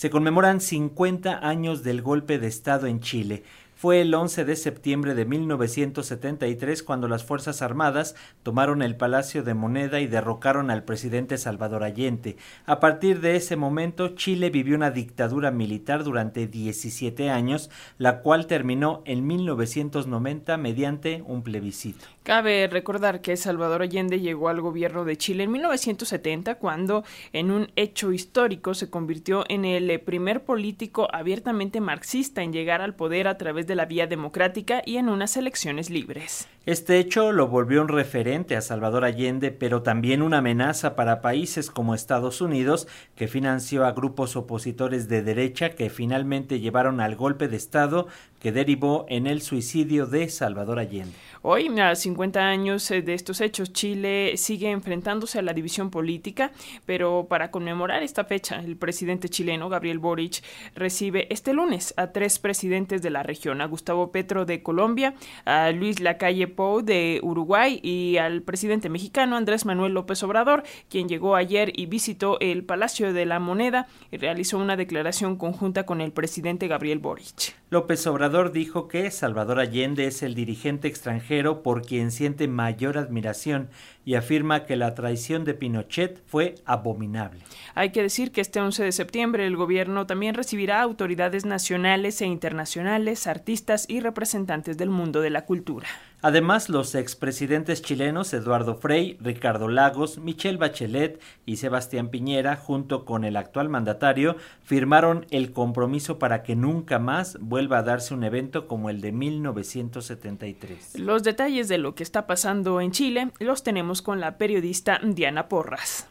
Se conmemoran 50 años del golpe de Estado en Chile. Fue el 11 de septiembre de 1973 cuando las Fuerzas Armadas tomaron el Palacio de Moneda y derrocaron al presidente Salvador Allende. A partir de ese momento, Chile vivió una dictadura militar durante 17 años, la cual terminó en 1990 mediante un plebiscito. Cabe recordar que Salvador Allende llegó al gobierno de Chile en 1970 cuando, en un hecho histórico, se convirtió en el primer político abiertamente marxista en llegar al poder a través de la vía democrática y en unas elecciones libres. Este hecho lo volvió un referente a Salvador Allende, pero también una amenaza para países como Estados Unidos, que financió a grupos opositores de derecha que finalmente llevaron al golpe de Estado que derivó en el suicidio de Salvador Allende. Hoy, a 50 años eh, de estos hechos, Chile sigue enfrentándose a la división política, pero para conmemorar esta fecha, el presidente chileno, Gabriel Boric, recibe este lunes a tres presidentes de la región, a Gustavo Petro de Colombia, a Luis Lacalle Pou de Uruguay y al presidente mexicano Andrés Manuel López Obrador, quien llegó ayer y visitó el Palacio de la Moneda y realizó una declaración conjunta con el presidente Gabriel Boric. López Obrador dijo que Salvador Allende es el dirigente extranjero por quien siente mayor admiración y afirma que la traición de Pinochet fue abominable. Hay que decir que este 11 de septiembre el gobierno también recibirá autoridades nacionales e internacionales, artistas y representantes del mundo de la cultura. Además, los expresidentes chilenos Eduardo Frei, Ricardo Lagos, Michelle Bachelet y Sebastián Piñera, junto con el actual mandatario, firmaron el compromiso para que nunca más vuelva a darse un evento como el de 1973. Los detalles de lo que está pasando en Chile los tenemos con la periodista Diana Porras.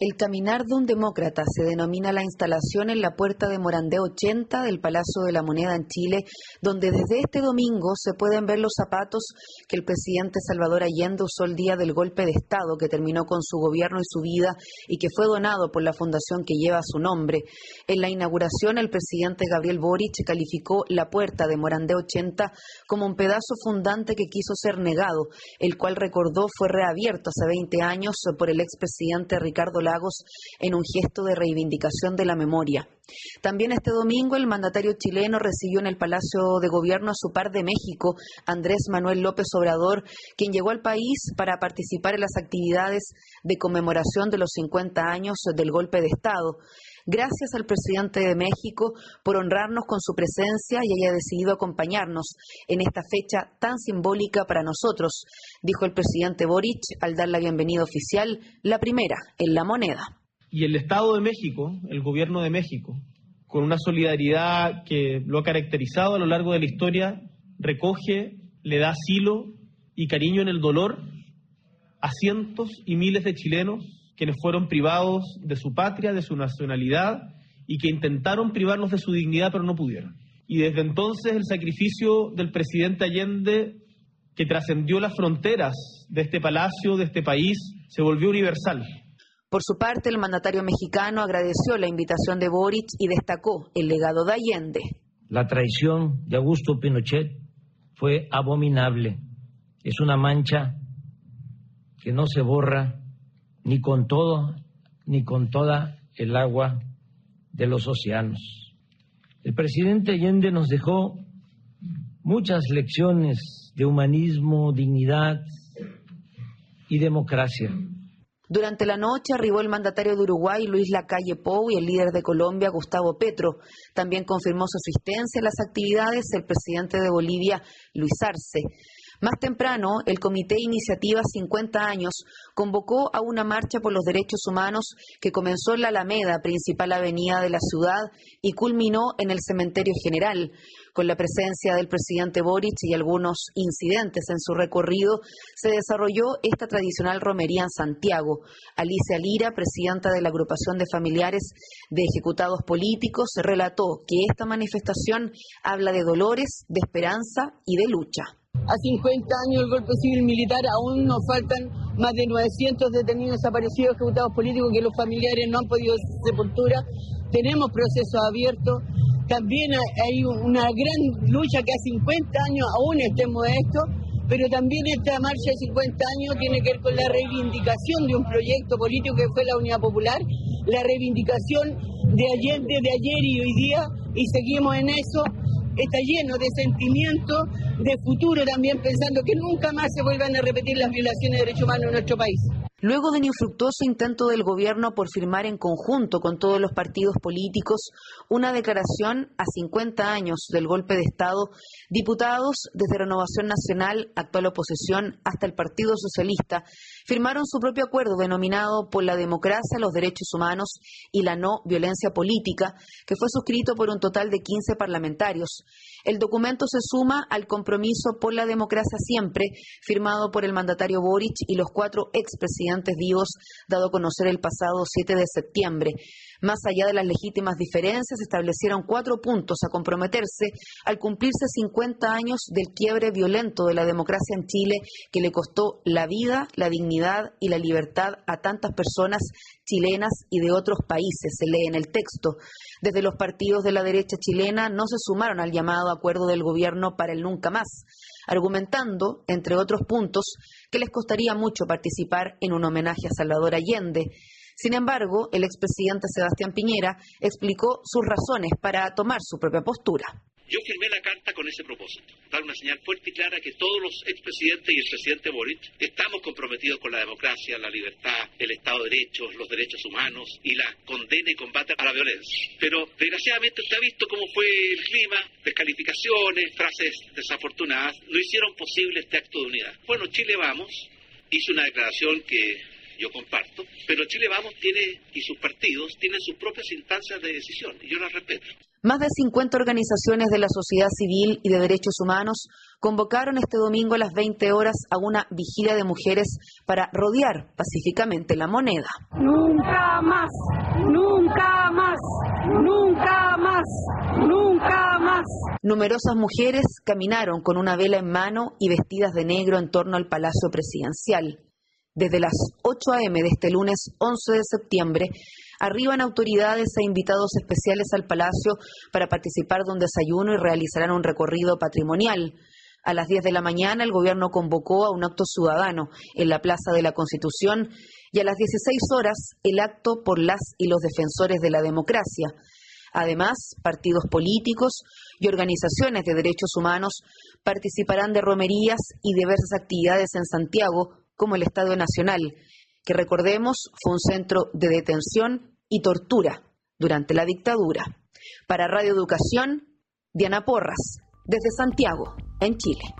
El caminar de un demócrata se denomina la instalación en la puerta de Morandé 80 del Palacio de la Moneda en Chile, donde desde este domingo se pueden ver los zapatos que el presidente Salvador Allende usó el día del golpe de Estado que terminó con su gobierno y su vida y que fue donado por la fundación que lleva su nombre. En la inauguración, el presidente Gabriel Boric calificó la puerta de Morandé 80 como un pedazo fundante que quiso ser negado, el cual recordó fue reabierto hace 20 años por el expresidente Ricardo Lagos en un gesto de reivindicación de la memoria. También este domingo el mandatario chileno recibió en el Palacio de Gobierno a su par de México, Andrés Manuel López Obrador, quien llegó al país para participar en las actividades de conmemoración de los 50 años del golpe de Estado. Gracias al presidente de México por honrarnos con su presencia y haya decidido acompañarnos en esta fecha tan simbólica para nosotros, dijo el presidente Boric al dar la bienvenida oficial, la primera en la moneda. Y el Estado de México, el gobierno de México, con una solidaridad que lo ha caracterizado a lo largo de la historia, recoge, le da asilo y cariño en el dolor a cientos y miles de chilenos quienes fueron privados de su patria, de su nacionalidad y que intentaron privarnos de su dignidad pero no pudieron. Y desde entonces el sacrificio del presidente Allende, que trascendió las fronteras de este palacio, de este país, se volvió universal. Por su parte, el mandatario mexicano agradeció la invitación de Boric y destacó el legado de Allende. La traición de Augusto Pinochet fue abominable. Es una mancha que no se borra ni con todo, ni con toda el agua de los océanos. El presidente Allende nos dejó muchas lecciones de humanismo, dignidad y democracia. Durante la noche arribó el mandatario de Uruguay, Luis Lacalle Pou, y el líder de Colombia, Gustavo Petro. También confirmó su asistencia a las actividades el presidente de Bolivia, Luis Arce. Más temprano, el Comité Iniciativa 50 años convocó a una marcha por los derechos humanos que comenzó en la Alameda, principal avenida de la ciudad, y culminó en el Cementerio General. Con la presencia del presidente Boric y algunos incidentes en su recorrido, se desarrolló esta tradicional romería en Santiago. Alicia Lira, presidenta de la agrupación de familiares de ejecutados políticos, relató que esta manifestación habla de dolores, de esperanza y de lucha. A 50 años del golpe civil militar aún nos faltan más de 900 detenidos desaparecidos, ejecutados políticos que los familiares no han podido sepultura. Tenemos procesos abiertos. También hay una gran lucha que a 50 años aún estemos esto, pero también esta marcha de 50 años tiene que ver con la reivindicación de un proyecto político que fue la Unidad Popular, la reivindicación de ayer, de ayer y hoy día y seguimos en eso. Está lleno de sentimiento, de futuro también, pensando que nunca más se vuelvan a repetir las violaciones de derechos humanos en nuestro país. Luego de un infructuoso intento del gobierno por firmar en conjunto con todos los partidos políticos una declaración a 50 años del golpe de Estado, diputados desde Renovación Nacional, actual oposición, hasta el Partido Socialista, firmaron su propio acuerdo denominado por la democracia, los derechos humanos y la no violencia política, que fue suscrito por un total de 15 parlamentarios. El documento se suma al compromiso por la democracia siempre, firmado por el mandatario Boric y los cuatro expresidentes vivos dado a conocer el pasado 7 de septiembre. Más allá de las legítimas diferencias, establecieron cuatro puntos a comprometerse al cumplirse 50 años del quiebre violento de la democracia en Chile que le costó la vida, la dignidad y la libertad a tantas personas chilenas y de otros países, se lee en el texto. Desde los partidos de la derecha chilena no se sumaron al llamado acuerdo del gobierno para el nunca más, argumentando, entre otros puntos, que les costaría mucho participar en un homenaje a Salvador Allende. Sin embargo, el expresidente Sebastián Piñera explicó sus razones para tomar su propia postura. Yo firmé la carta con ese propósito, dar una señal fuerte y clara que todos los expresidentes y el presidente Boric estamos comprometidos con la democracia, la libertad, el Estado de Derecho, los derechos humanos y la condena y combate a la violencia. Pero desgraciadamente usted ha visto cómo fue el clima, descalificaciones, frases desafortunadas, no hicieron posible este acto de unidad. Bueno, Chile Vamos hizo una declaración que yo comparto, pero Chile Vamos tiene y sus partidos tienen sus propias instancias de decisión y yo las respeto. Más de 50 organizaciones de la sociedad civil y de derechos humanos convocaron este domingo a las 20 horas a una vigilia de mujeres para rodear pacíficamente la moneda. Nunca más, nunca más, nunca más, nunca más. Numerosas mujeres caminaron con una vela en mano y vestidas de negro en torno al Palacio Presidencial. Desde las 8 a.m. de este lunes 11 de septiembre, arriban autoridades e invitados especiales al Palacio para participar de un desayuno y realizarán un recorrido patrimonial. A las 10 de la mañana, el gobierno convocó a un acto ciudadano en la Plaza de la Constitución y a las 16 horas, el acto por las y los defensores de la democracia. Además, partidos políticos y organizaciones de derechos humanos participarán de romerías y diversas actividades en Santiago como el Estadio Nacional, que recordemos fue un centro de detención y tortura durante la dictadura. Para Radio Educación, Diana Porras, desde Santiago, en Chile.